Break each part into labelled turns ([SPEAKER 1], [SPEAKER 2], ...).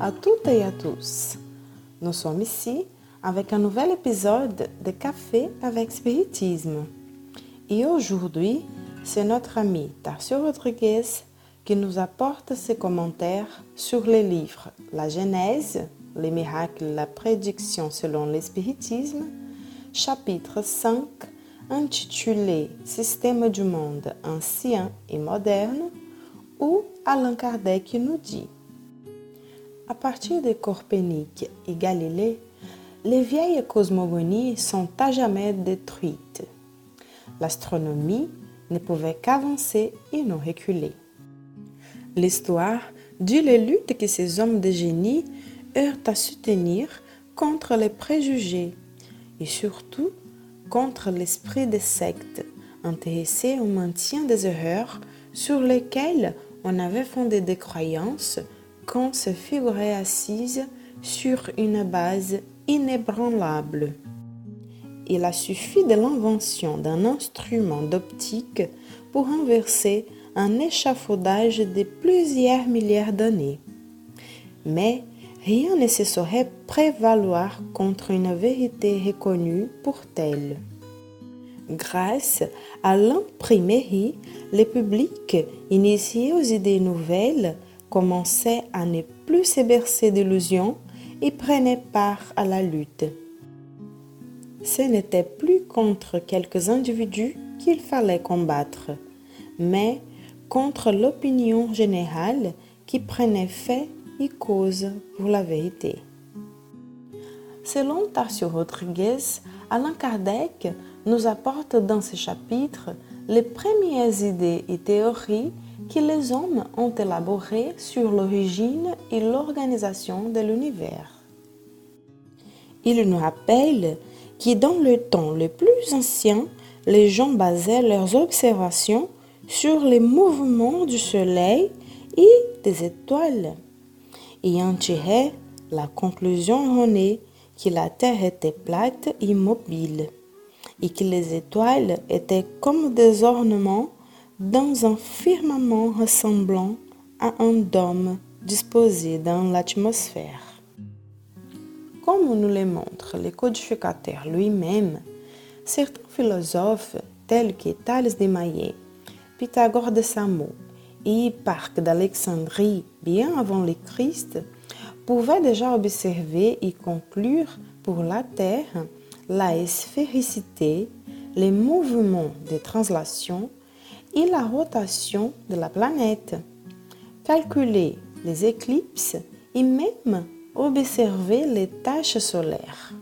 [SPEAKER 1] à toutes et à tous. Nous sommes ici avec un nouvel épisode de Café avec Spiritisme. Et aujourd'hui, c'est notre ami Tarcio Rodriguez qui nous apporte ses commentaires sur les livres La Genèse, les miracles, la prédiction selon l'espiritisme, chapitre 5 intitulé Système du monde ancien et moderne, où Allan Kardec nous dit À partir de Copernic et Galilée, les vieilles cosmogonies sont à jamais détruites. L'astronomie ne pouvait qu'avancer et non reculer. L'histoire dit les luttes que ces hommes de génie eurent à soutenir contre les préjugés et surtout contre l'esprit des sectes, intéressés au maintien des erreurs sur lesquelles on avait fondé des croyances qu'on se figurait assise sur une base inébranlable. Il a suffi de l'invention d'un instrument d'optique pour renverser un échafaudage de plusieurs milliards d'années. Mais rien ne se saurait prévaloir contre une vérité reconnue pour telle. Grâce à l'imprimerie, le public, initié aux idées nouvelles, commençait à ne plus se bercer d'illusions et prenait part à la lutte. Ce n'était plus contre quelques individus qu'il fallait combattre, mais contre l'opinion générale qui prenait fait et cause pour la vérité. Selon Tarcio Rodriguez, Alain Kardec nous apporte dans ce chapitre les premières idées et théories que les hommes ont élaborées sur l'origine et l'organisation de l'univers. Il nous rappelle que dans le temps le plus ancien, les gens basaient leurs observations sur les mouvements du Soleil et des étoiles et en tiraient la conclusion erronée que la Terre était plate et immobile et que les étoiles étaient comme des ornements dans un firmament ressemblant à un dôme disposé dans l'atmosphère. Comme nous le montre le codificateur lui-même, certains philosophes tels que Thalès de Maillet, Pythagore de Samo et Hipparque d'Alexandrie, bien avant le Christ, pouvaient déjà observer et conclure pour la Terre la sphéricité, les mouvements de translation et la rotation de la planète, calculer les éclipses et même observer les taches solaires.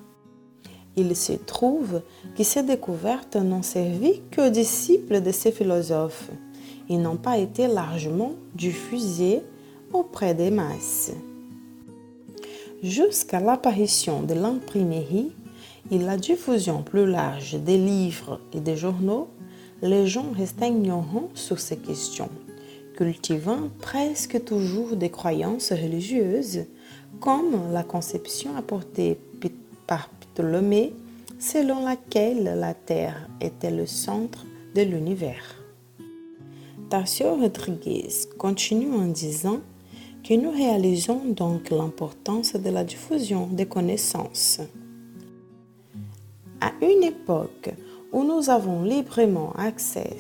[SPEAKER 1] Il se trouve que ces découvertes n'ont servi qu'aux disciples de ces philosophes et n'ont pas été largement diffusées auprès des masses. Jusqu'à l'apparition de l'imprimerie, et la diffusion plus large des livres et des journaux, les gens restaient ignorants sur ces questions, cultivant presque toujours des croyances religieuses, comme la conception apportée par Ptolémée, selon laquelle la Terre était le centre de l'univers. Tarcio Rodriguez continue en disant que nous réalisons donc l'importance de la diffusion des connaissances. À une époque où nous avons librement accès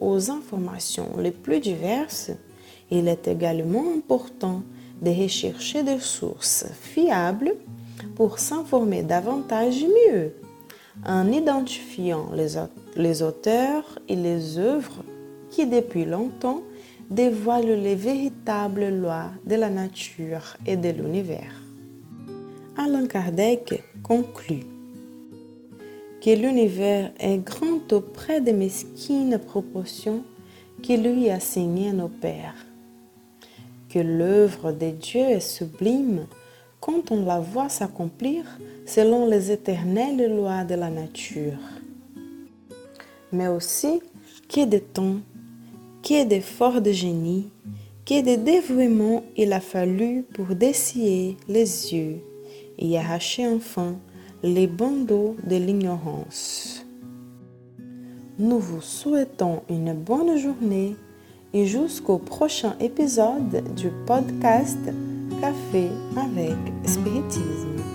[SPEAKER 1] aux informations les plus diverses, il est également important de rechercher des sources fiables pour s'informer davantage mieux, en identifiant les, auteurs et les œuvres qui depuis longtemps dévoilent les véritables lois de la nature et de l'univers. Alain Kardec conclut que l'univers est grand auprès des mesquines proportions qui lui assignaient nos pères, que l'œuvre de Dieu est sublime quand on la voit s'accomplir selon les éternelles lois de la nature. Mais aussi que de temps, que d'efforts de génie, que de dévouement il a fallu pour dessiller les yeux et arracher enfin les bandeaux de l'ignorance. Nous vous souhaitons une bonne journée et jusqu'au prochain épisode du podcast Café avec Spiritisme.